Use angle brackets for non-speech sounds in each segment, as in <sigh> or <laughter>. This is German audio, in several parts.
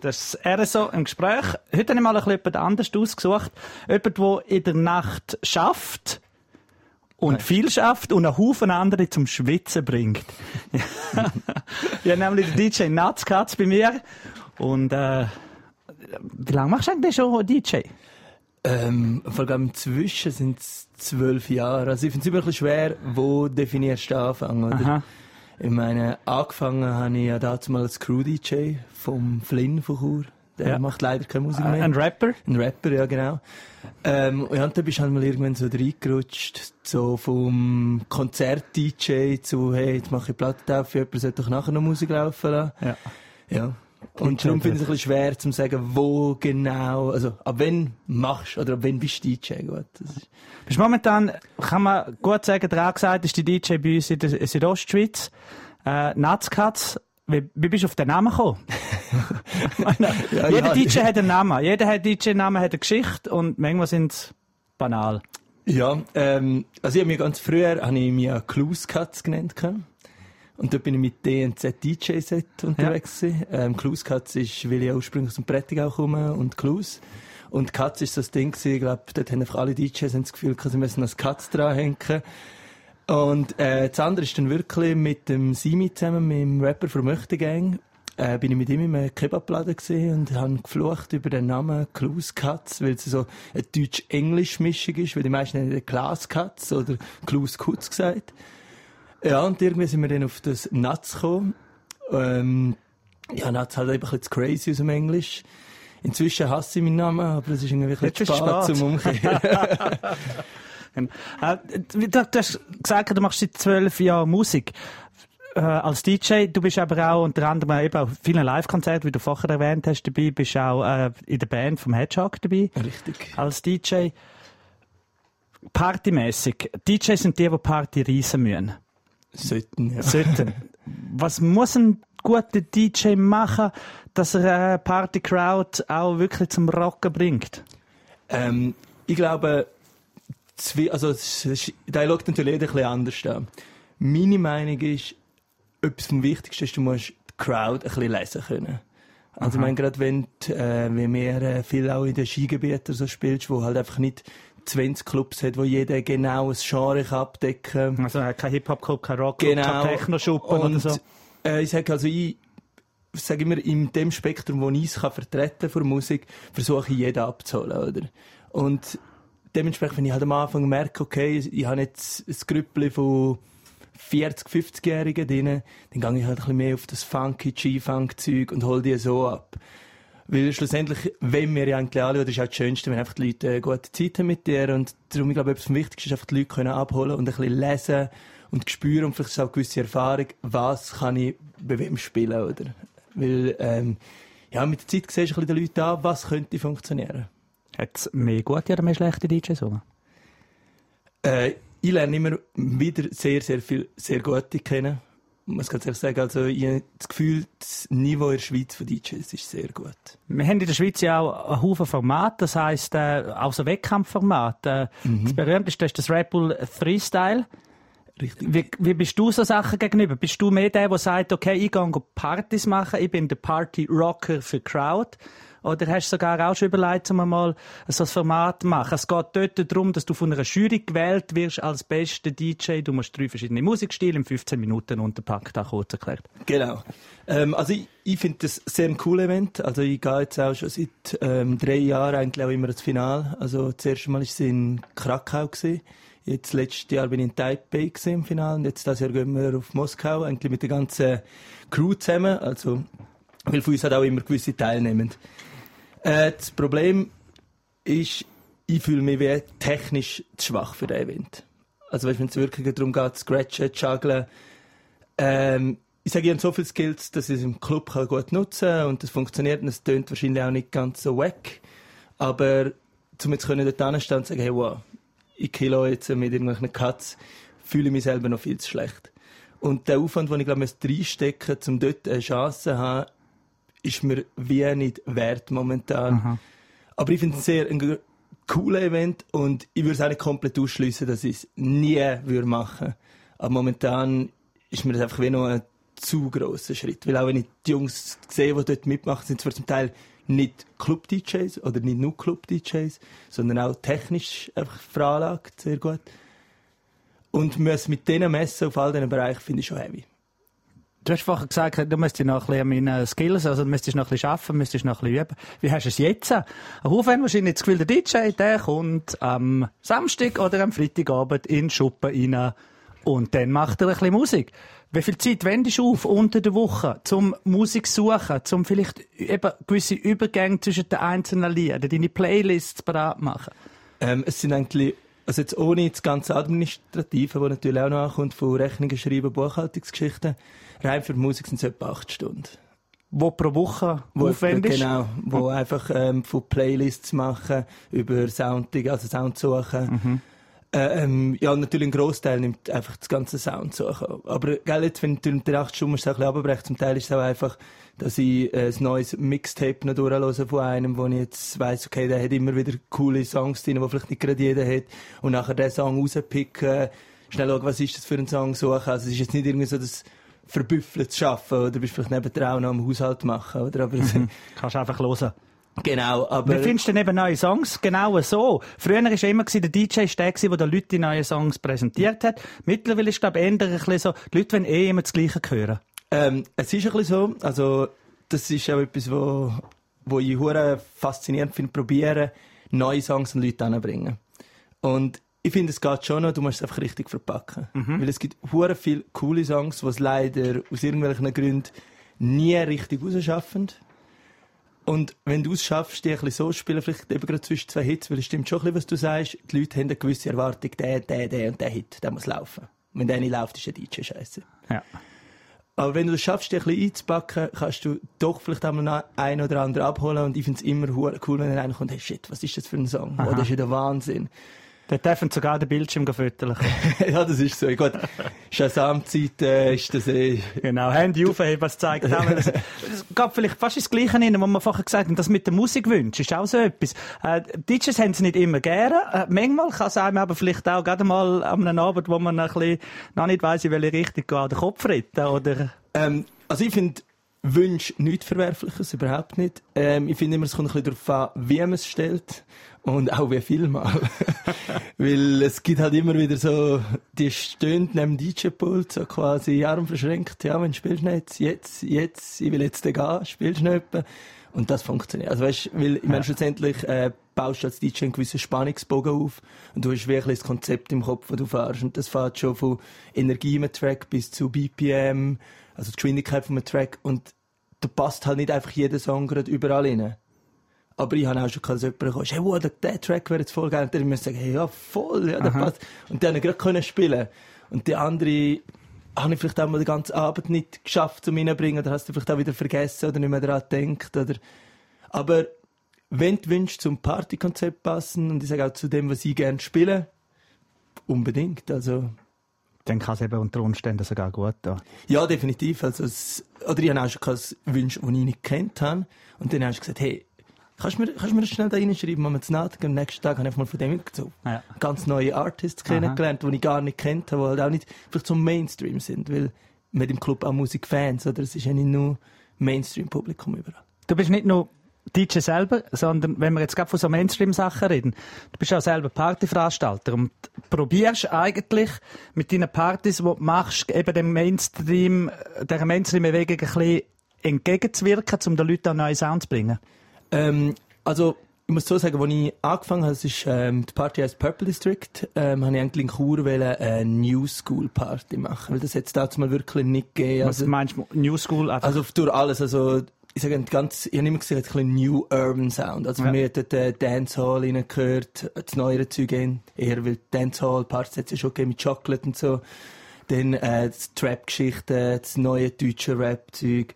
Das ist RSO im Gespräch. Heute habe ich mal ein bisschen jemand anders ausgesucht. Jemand, der in der Nacht schafft und Nein. viel schafft und einen Haufen andere zum Schwitzen bringt. <laughs> ich habe nämlich den DJ Natzkatz bei mir. Und äh, wie lange machst du eigentlich schon DJ? Ähm, vor allem inzwischen sind es zwölf Jahre. Also ich finde es immer ein bisschen schwer, wo definierst du Anfang, oder? Aha. Ich meine, angefangen habe ich ja dazu mal als Crew-DJ vom Flynn von Chur. Der ja. macht leider keine Musik mehr. Ein Rapper? Ein Rapper, ja, genau. Ähm, und dann bist du halt mal irgendwann so reingerutscht, so vom Konzert-DJ zu, hey, jetzt mache ich Platte auf, jemand sollte doch nachher noch Musik laufen lassen. Ja. Ja. Und darum finde ich es ein bisschen schwer zu sagen, wo genau, also ab wann machst oder ab wann bist du DJ gut. Bist momentan, kann man gut sagen, der gesagt ist die DJ bei uns in der Südostschweiz. Äh, Natzkatz, wie, wie bist du auf den Namen gekommen? <laughs> ja, jeder ja. DJ hat einen Namen. Jeder hat DJ-Namen, hat eine Geschichte und manchmal sind sie banal. Ja, ähm, also ich habe mir ganz früher, habe ich mich Clues genannt. Und dort bin ich mit DNZ DJ-Set unterwegs. Ja. Ähm, Clues Cuts ist, weil ich ursprünglich aus dem Prättigau komme und Clues. Und Katz ist das Ding gewesen, ich glaube, dort haben einfach alle DJs das Gefühl, sie müssen das Katz dranhängen. Und, äh, das andere ist dann wirklich mit dem Simi zusammen, mit dem Rapper von Möchtegang, äh, bin ich mit ihm im Kebabladen gesehen und habe geflucht über den Namen Klaus Katz, weil es so eine deutsch-englisch-Mischung ist, weil die meisten nennen Klaus Katz oder Klaus Kutz gesagt. Ja, und irgendwie sind wir dann auf das Natz gekommen. Ähm, ja, Natz halt einfach ein bisschen crazy aus dem Englisch. Inzwischen hasse ich meinen Namen, aber es ist irgendwie ein bisschen spät, zum Umkehren. <laughs> äh, du, hast gesagt, du machst seit zwölf Jahren Musik. Äh, als DJ, du bist aber auch unter anderem eben auf vielen Live-Konzerten, wie du vorher erwähnt hast, dabei, bist auch äh, in der Band vom Hedgehog dabei. Richtig. Als DJ. Partymäßig. DJs sind die, die Party reisen müssen. Sollten, ja. Sollten. Was muss ein guter DJ machen, dass er eine Party-Crowd auch wirklich zum Rocken bringt? Ähm, ich glaube, also, da schaut natürlich jeder ein bisschen anders an. Meine Meinung ist, etwas vom Wichtigsten ist, du musst die Crowd ein bisschen lesen können. Also, ich meine, gerade wenn, äh, wie wir äh, viel auch in den Skigebieten so spielst, wo halt einfach nicht 20 Clubs hat, wo jeder genau ein Genre abdecken kann. Also kein Hip-Hop-Club, kein Rock-Club, genau. kein Techno-Schuppen oder so. Äh, ich sage also, ich sage immer, in dem Spektrum, wo ich es kann vertreten von Musik, versuche ich jeden abzuholen, oder? Und dementsprechend, wenn ich halt am Anfang merke, okay, ich habe jetzt ein Grüppli von 40, 50-Jährigen drin, dann gehe ich halt ein bisschen mehr auf das funky G-Funk-Zeug und hole die so ab. Weil schlussendlich, wenn wir ja eigentlich alle, das ist auch das Schönste, wenn einfach die Leute eine gute Zeit haben mit dir und darum, ich glaube, etwas vom Wichtigsten ist einfach die Leute können abholen und ein bisschen lesen und spüren und vielleicht auch eine gewisse Erfahrung, was kann ich bei wem spielen, oder? Weil, ähm, ja, mit der Zeit siehst du ein bisschen den Leuten an, was könnte funktionieren. Hat es mehr gute oder mehr schlechte DJs? Äh, ich lerne immer wieder sehr, sehr viel sehr gute kennen. Muss ganz ehrlich sagen, also ich habe das Gefühl, das Niveau in der Schweiz von DJs ist sehr gut. Wir haben in der Schweiz ja auch einen Haufen Format, das heisst äh, auch so Wettkampfformat. Äh, mhm. Das berühmteste ist das Red Bull Freestyle. Richtig. Wie, wie bist du so Sachen gegenüber? Bist du mehr der, der sagt, okay, ich gehe Partys machen, ich bin der Party-Rocker für Crowd? Oder hast du sogar auch schon überlegt, um mal so ein Format zu machen? Es geht dort darum, dass du von einer Jury gewählt wirst als bester DJ. Du musst drei verschiedene Musikstile in 15 Minuten unterpackt, auch kurz erklärt. Genau. Ähm, also ich, ich finde das sehr ein cooles Event. Also ich gehe jetzt auch schon seit ähm, drei Jahren eigentlich auch immer ins Finale. Also das erste Mal war es in Krakau. Gewesen. Jetzt letztes Jahr bin ich in Taipei im Finale und jetzt das Jahr gehen wir auf Moskau, eigentlich mit der ganzen Crew zusammen. Also, weil von uns hat auch immer gewisse Teilnehmend. Äh, das Problem ist, ich fühle mich wie technisch zu schwach für den Event. Also wenn es wirklich darum geht, scratchen, juggeln, ähm, ich sage, ich habe so viele Skills, dass ich es im Club gut nutzen kann und das funktioniert und es tönt wahrscheinlich auch nicht ganz so weg. Aber um jetzt können dort stehen und sagen, hey, wow, ich kilo jetzt mit irgendwelchen Cuts, fühle ich mich selber noch viel zu schlecht. Und der Aufwand, den ich glaube, reinstecken muss, um dort eine Chance zu haben, ist mir wie nicht wert momentan. Aha. Aber ich finde es sehr ein cooles Event und ich würde es auch nicht komplett ausschließen, dass ich es nie würde machen. Aber momentan ist mir das einfach wie noch zu grosser Schritt. Weil auch wenn ich die Jungs sehe, die dort mitmachen, sind zwar zum Teil nicht Club-DJs oder nicht nur Club-DJs, sondern auch technisch einfach veranlagt, sehr gut. Und müssen mit denen messen auf all diesen Bereichen, finde ich schon heavy. Du hast vorhin gesagt, du müsstest noch ein bisschen an meinen Skills, also du müsstest noch ein bisschen arbeiten, müsstest noch ein bisschen üben. Wie hast du es jetzt? Ein Haufen wahrscheinlich das Gefühl, der DJ, der kommt am Samstag oder am Freitagabend in Schuppen rein und dann macht er ein bisschen Musik. Wie viel Zeit wendest du auf unter der Woche zum Musik suchen, zum vielleicht eben gewisse Übergänge zwischen den einzelnen Liedern, deine Playlists bereit machen? Ähm, es sind eigentlich also jetzt ohne das ganze Administrative, was natürlich auch noch ankommt, von Rechnungen schreiben, Buchhaltungsgeschichten, rein für die Musik sind es etwa acht Stunden. Wo pro Woche wo aufwendig? Genau, wo mhm. einfach ähm, von Playlists machen, über Sounding, also Sound suchen. Mhm. Äh, ähm, ja, natürlich ein Großteil nimmt einfach das ganze Sound suchen. Aber gell, jetzt, wenn du den acht Stunden musst du ein bisschen runterbrechen, zum Teil ist es auch einfach dass ich äh, ein neues Mixtape noch durchhöre von einem, wo ich jetzt weiss, okay, der hat immer wieder coole Songs drin, die vielleicht nicht gerade jeder hat. Und nachher den Song rauspicken, schnell schauen, was ist das für ein Song suchen. Also es ist jetzt nicht irgendwie so das verbüffeltes Schaffen, oder bist vielleicht neben auch noch am Haushalt machen, oder? Aber mhm. <laughs> Kannst einfach hören. Genau, aber... Wie findest du denn eben neue Songs? Genau so. Früher war immer der DJ der, der den Leuten die neuen Songs präsentiert hat. Mittlerweile ist es, glaube ich, eher ein bisschen so, die Leute wollen eh immer das Gleiche hören. Ähm, es ist ein bisschen so, also das ist auch etwas, wo, wo ich hure faszinierend finde, probieren, neue Songs an Leute anzubringen. Und ich finde, es geht schon noch, du musst es einfach richtig verpacken. Mhm. Weil es gibt hure viele coole Songs, die es leider aus irgendwelchen Gründen nie richtig rausschaffen. Und wenn du es schaffst, die ein bisschen so spielen, vielleicht eben gerade zwischen zwei Hits, weil es stimmt schon ein bisschen, was du sagst, die Leute haben eine gewisse Erwartung, der, der, der und der Hit, der muss laufen. wenn der nicht läuft, ist der DJ scheiße. Ja. Aber wenn du es schaffst, dich ein bisschen einzupacken, kannst du doch vielleicht einmal noch ein oder andere abholen. Und ich finde es immer cool, wenn einer kommt, hey shit, was ist das für ein Song? Aha. Oh, das ist ja der Wahnsinn. Der dürfen sogar den Bildschirm füttern. <laughs> ja, das ist so. Gut, Shazam-Zeit äh, ist das eh... Genau, Handy aufheben, was zeigt. Es <laughs> gab vielleicht fast das Gleiche rein, was wir vorher gesagt haben, das mit der Musikwunsch ist auch so etwas. Äh, DJs haben es nicht immer gerne. Äh, manchmal kann es einem aber vielleicht auch gerade mal an einem Abend, wo man ein bisschen noch nicht weiss, in welche Richtung geht, den Kopf retten, oder? Ähm, also ich finde Wünsche nichts Verwerfliches, überhaupt nicht. Ähm, ich finde immer, es kommt ein bisschen darauf an, wie man es stellt und auch wie viel mal. <laughs> Weil es gibt halt immer wieder so, die stehen neben dem DJ-Pult, so quasi Arm verschränkt, ja, wenn spielst du nicht, jetzt, jetzt, ich will jetzt gehen, spielst du nicht Und das funktioniert. Also weißt, weil, ich meine, schlussendlich, äh, baust du als DJ einen gewissen Spannungsbogen auf und du hast wirklich das Konzept im Kopf, das du fährst. Und das fährt schon von Energie im Track bis zu BPM, also die Geschwindigkeit vom Track und da passt halt nicht einfach jeder Song gerade überall rein. Aber ich habe auch schon gesagt, dass jemand kommt, hey, wow, der, der Track wäre jetzt voll geil. Und dann müssen sagen, hey, ja, voll, ja, der Aha. passt. Und dann gerade können spielen. Und die andere habe ich vielleicht auch mal den ganzen Abend nicht geschafft, um reinzubringen, oder hast du vielleicht auch wieder vergessen oder nicht mehr daran gedacht, oder. Aber wenn die Wünsche zum Partykonzept passen, und ich sage auch zu dem, was ich gerne spiele, unbedingt, also dann kann es eben unter Umständen sogar gut tun. Ja, definitiv. Also es, oder ich habe auch schon Wünsche, die ich nicht kennt habe. Und dann hast du gesagt, hey, kannst du mir, kannst du mir das schnell da reinschreiben, wenn wir zu Nacht Am nächsten Tag habe ich mal von dem so ja. ganz neue Artists kennengelernt, die ich gar nicht kennt habe, die halt auch nicht vielleicht so Mainstream sind, weil mit dem Club auch Musikfans, oder? Es ist ja nicht nur Mainstream-Publikum überall. Du bist nicht nur DJ selber, sondern wenn wir jetzt gerade von so Mainstream-Sachen reden, du bist auch selber Partyveranstalter und probierst eigentlich mit deinen Partys, die du machst, eben dem Mainstream, der Mainstream-Bewegung ein bisschen entgegenzuwirken, um den Leuten einen neuen Sound zu bringen? Ähm, also, ich muss so sagen, als ich angefangen habe, ist, ähm, die Party heißt Purple District, ähm, habe ich eigentlich in Chur eine New School Party machen, weil das jetzt dazu mal wirklich nicht gegeben. Was also, meinst du, New School? Einfach? Also durch alles, also ich sage ganz, ich habe immer gesagt, ein bisschen New Urban Sound. Also, ja. mir hat dort äh, Dancehall reingehört, das neuere Zeug in, eher weil Dancehall, Parts hat es ja schon gegeben mit Chocolate und so. Dann, äh, das Trap-Geschichte, das neue deutsche Rap-Zeug.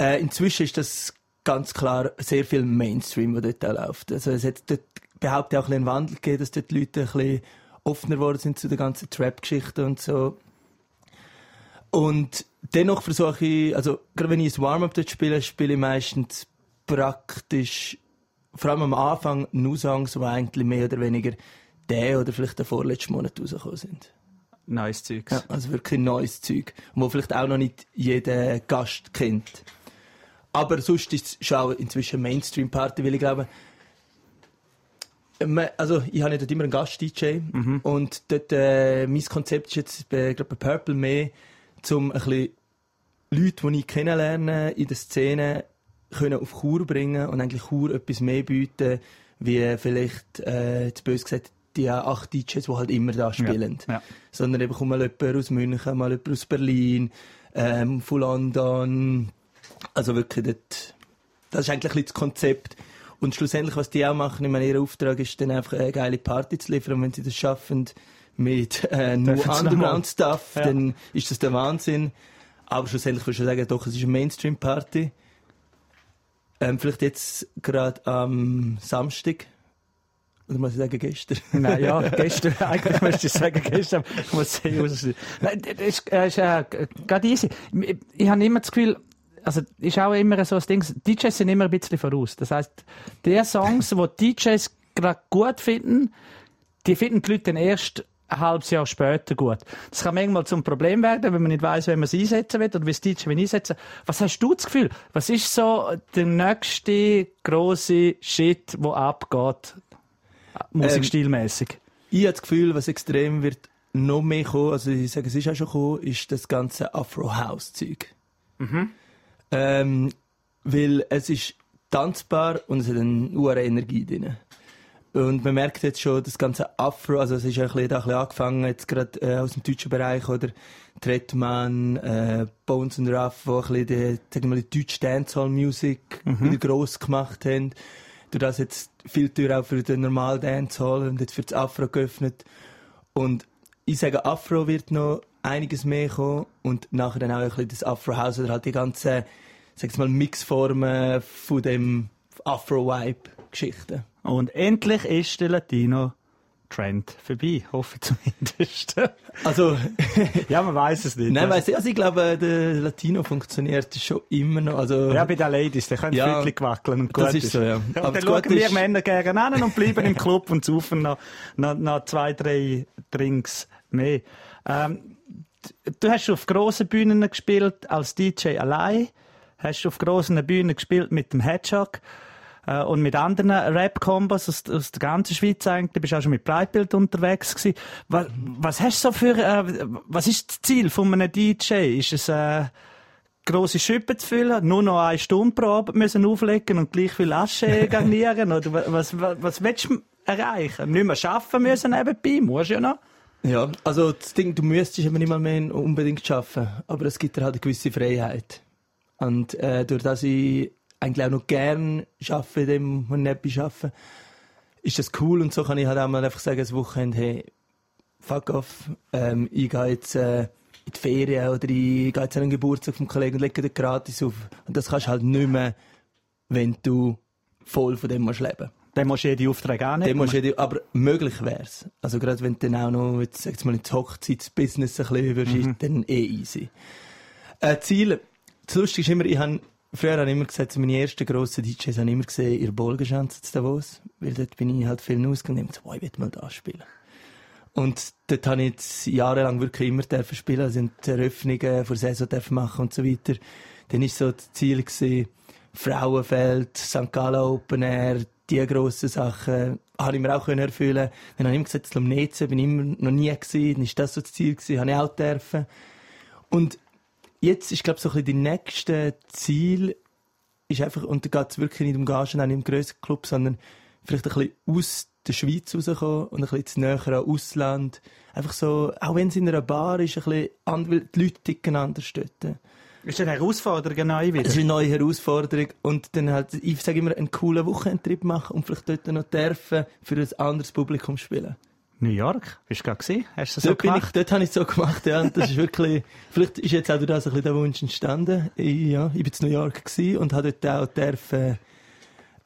Äh, inzwischen ist das ganz klar sehr viel Mainstream, was dort auch läuft. Also, es hat dort, behaupte auch ein bisschen einen Wandel gegeben, dass dort die Leute ein bisschen offener geworden sind zu der ganzen Trap-Geschichte und so. Und dennoch versuche ich, also gerade wenn ich ein Warm-up dort spiele, spiele ich meistens praktisch, vor allem am Anfang, nur Songs, die eigentlich mehr oder weniger der oder vielleicht der vorletzte Monat rausgekommen sind. neues Zeug. Ja, also wirklich neues Zeug, wo vielleicht auch noch nicht jeder Gast kennt. Aber sonst ist es schon auch inzwischen Mainstream-Party, weil ich glaube, also ich habe dort immer einen Gast-DJ mhm. und dort, äh, mein Konzept ist jetzt bei, bei Purple mehr, um ein bisschen Leute, die ich kennenlerne in der Szene, können auf Chur bringen und eigentlich Chur etwas mehr bieten, wie vielleicht, äh, jetzt bös gesagt, die acht DJs, die halt immer da spielen. Ja, ja. Sondern eben kommt mal jemand aus München, mal jemand aus Berlin, ähm, von London. Also wirklich, dort, das ist eigentlich das Konzept. Und schlussendlich, was die auch machen, ich meine, ihr Auftrag ist dann einfach eine geile Party zu liefern. Und wenn sie das schaffen mit äh, nur Underground-Stuff, ja. dann ist das der Wahnsinn. Aber schlussendlich würde ich sagen, doch, es ist eine Mainstream-Party. Ähm, vielleicht jetzt gerade am Samstag. Oder muss ich sagen, gestern? Nein, ja, <laughs> gestern. Eigentlich müsste ich sagen, gestern. Ich muss sehen, was Nein, das ist, äh, ist äh, gerade easy. Ich, ich habe immer das Gefühl, also ist auch immer so ein Ding, DJs sind immer ein bisschen voraus. Das heisst, die Songs, die DJs gerade gut finden, die finden die Leute dann erst ein halbes Jahr später gut. Das kann manchmal zum Problem werden, wenn man nicht weiß, wie man es einsetzen will oder wie es DJ einsetzen Was hast du das Gefühl? Was ist so der nächste große Shit, der abgeht, musikstilmäßig? Ähm, ich habe das Gefühl, was extrem wird noch mehr kommen, also ich sage, es ist auch schon gekommen, ist das ganze Afro-House-Zeug. Mhm. Ähm, weil es ist tanzbar und es hat eine hohe Energie drin. Und man merkt jetzt schon, das ganze Afro, also es ist ein bisschen, da ein bisschen angefangen, jetzt gerade äh, aus dem deutschen Bereich, oder Trettmann, äh, Bones and Ruff, wo ein bisschen die, sagen wir mal, die deutsche Dancehall-Musik mhm. wieder gross gemacht haben. Durch das jetzt viel Tür auch für den normalen Dancehall und jetzt für das Afro geöffnet. Und ich sage, Afro wird noch einiges mehr kommen und nachher dann auch ein bisschen das Afro-House oder halt die ganzen, sag mal, Mixformen von dem Afro-Vibe-Geschichten. Und endlich ist der Latino Trend vorbei, hoffe ich zumindest. <laughs> Also, <laughs> ja, man weiß es nicht. Nein, weiss ich, also ich glaube, der Latino funktioniert schon immer noch. Also, ja, bei den Ladies, die können ja, Viertel wackeln und gut das ist. so, ja. und dann schauen wir ist... Männer gerne an und bleiben im Club und saufen noch, noch, noch zwei, drei Drinks mehr. Ähm, du hast auf grossen Bühnen gespielt als DJ allein, hast auf grossen Bühnen gespielt mit dem Hedgehog äh, und mit anderen Rap-Kombos aus, aus der ganzen Schweiz eigentlich. Du bist auch schon mit Breitbild unterwegs gewesen. Was, was hast du so für, äh, was ist das Ziel von einem DJ? Ist es, äh, grosse Schippen zu füllen, nur noch eine Stunde pro Abend müssen auflegen und gleich viel Asche <laughs> garnieren? Oder was, was, was willst du erreichen? Nicht mehr arbeiten müssen nebenbei? Musst du ja noch. Ja, also das Ding, du müsstest immer nicht mal mehr unbedingt schaffen, aber es gibt dir halt eine gewisse Freiheit. Und äh, durch das ich eigentlich auch noch gern arbeite, in dem, ich nicht arbeite, ist das cool und so kann ich halt auch mal einfach sagen, das Wochenende, hey, fuck off, ähm, ich gehe jetzt äh, in die Ferien oder ich gehe jetzt an den Geburtstag vom Kollegen und lege den gratis auf. Und das kannst du halt nicht mehr, wenn du voll von dem musst leben dann musst du jede Aufträge auch nicht. musst jede, aber möglich wär's. Also gerade wenn du dann auch noch, jetzt, jetzt mal ins Hochzeitsbusiness ein bisschen würdest, mhm. dann eh easy. Äh, Ziel, das Lustige ist immer, ich habe, früher habe ich immer gesagt, meine ersten grossen DJs habe ich immer gesehen, ihr Bolgenschanze zu Davos, weil dort bin ich halt viel ausgegangen und so, oh, ich will mal da spielen. Und dort habe ich jetzt jahrelang wirklich immer dürfen spielen, also Eröffnungen vor Saison dürfen machen und so weiter. Dann war so das Ziel gewesen, Frauenfeld, St. Gallen Open Air, die grossen Sachen habe ich mir auch erfüllen Dann habe ich immer gesagt, Lumneze bin ich immer noch nie gewesen, dann ist das so das Ziel gewesen, habe ich auch dürfen. Und jetzt ist, glaube ich, so ein bisschen die nächste Ziel, ist einfach, und da geht es wirklich nicht um Gagen an einem grösseren Club, sondern vielleicht ein bisschen aus der Schweiz rauskommen und ein bisschen näher an Ausland. Einfach so, auch wenn es in einer Bar ist, ein bisschen, weil die Leute ticken anders dort. Ist eine Herausforderung neu wieder? Es ist eine neue Herausforderung und dann halt, ich sage immer, einen coolen Wochenendtrip machen und vielleicht dort noch dürfen für ein anderes Publikum spielen. New York? Bist du gerade gesehen? Hast du das dort so gemacht? Ich, dort habe ich es so gemacht, ja. Und das ist wirklich, <laughs> vielleicht ist jetzt auch durch das ein bisschen der Wunsch entstanden. Ich, ja, ich bin in New York gewesen und habe dort auch dürfen,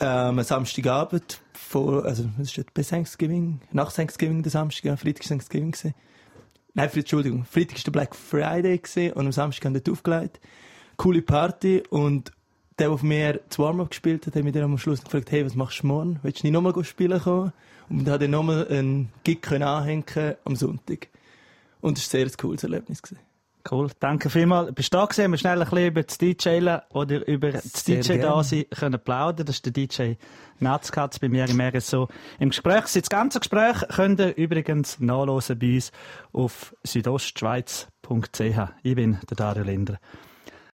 ähm, Samstagabend vor, also, was ist das, bei Thanksgiving, nach Thanksgiving, der Samstag, ja, Freitag Thanksgiving gewesen Nein, Entschuldigung. Freitag war der Black Friday und am Samstag haben wir dort aufgelegt. Coole Party und der, der auf mir das Warm-Up gespielt hat, hat mich dann am Schluss gefragt, hey, was machst du morgen? Willst du nicht nochmal spielen kommen? Und dann hat er nochmal einen Gig anhängen am Sonntag. Und es war ein sehr cooles Erlebnis. Gewesen. Cool, danke vielmals. Bist du da gewesen? Wir schnell ein bisschen über das DJen oder über das Sehr DJ da sein können plaudern. Das ist der DJ Natzkatz bei mir im RSO im Gespräch. Das ganze Gespräch könnt ihr übrigens nachlesen bei uns auf südostschweiz.ch. Ich bin der Dario Linder.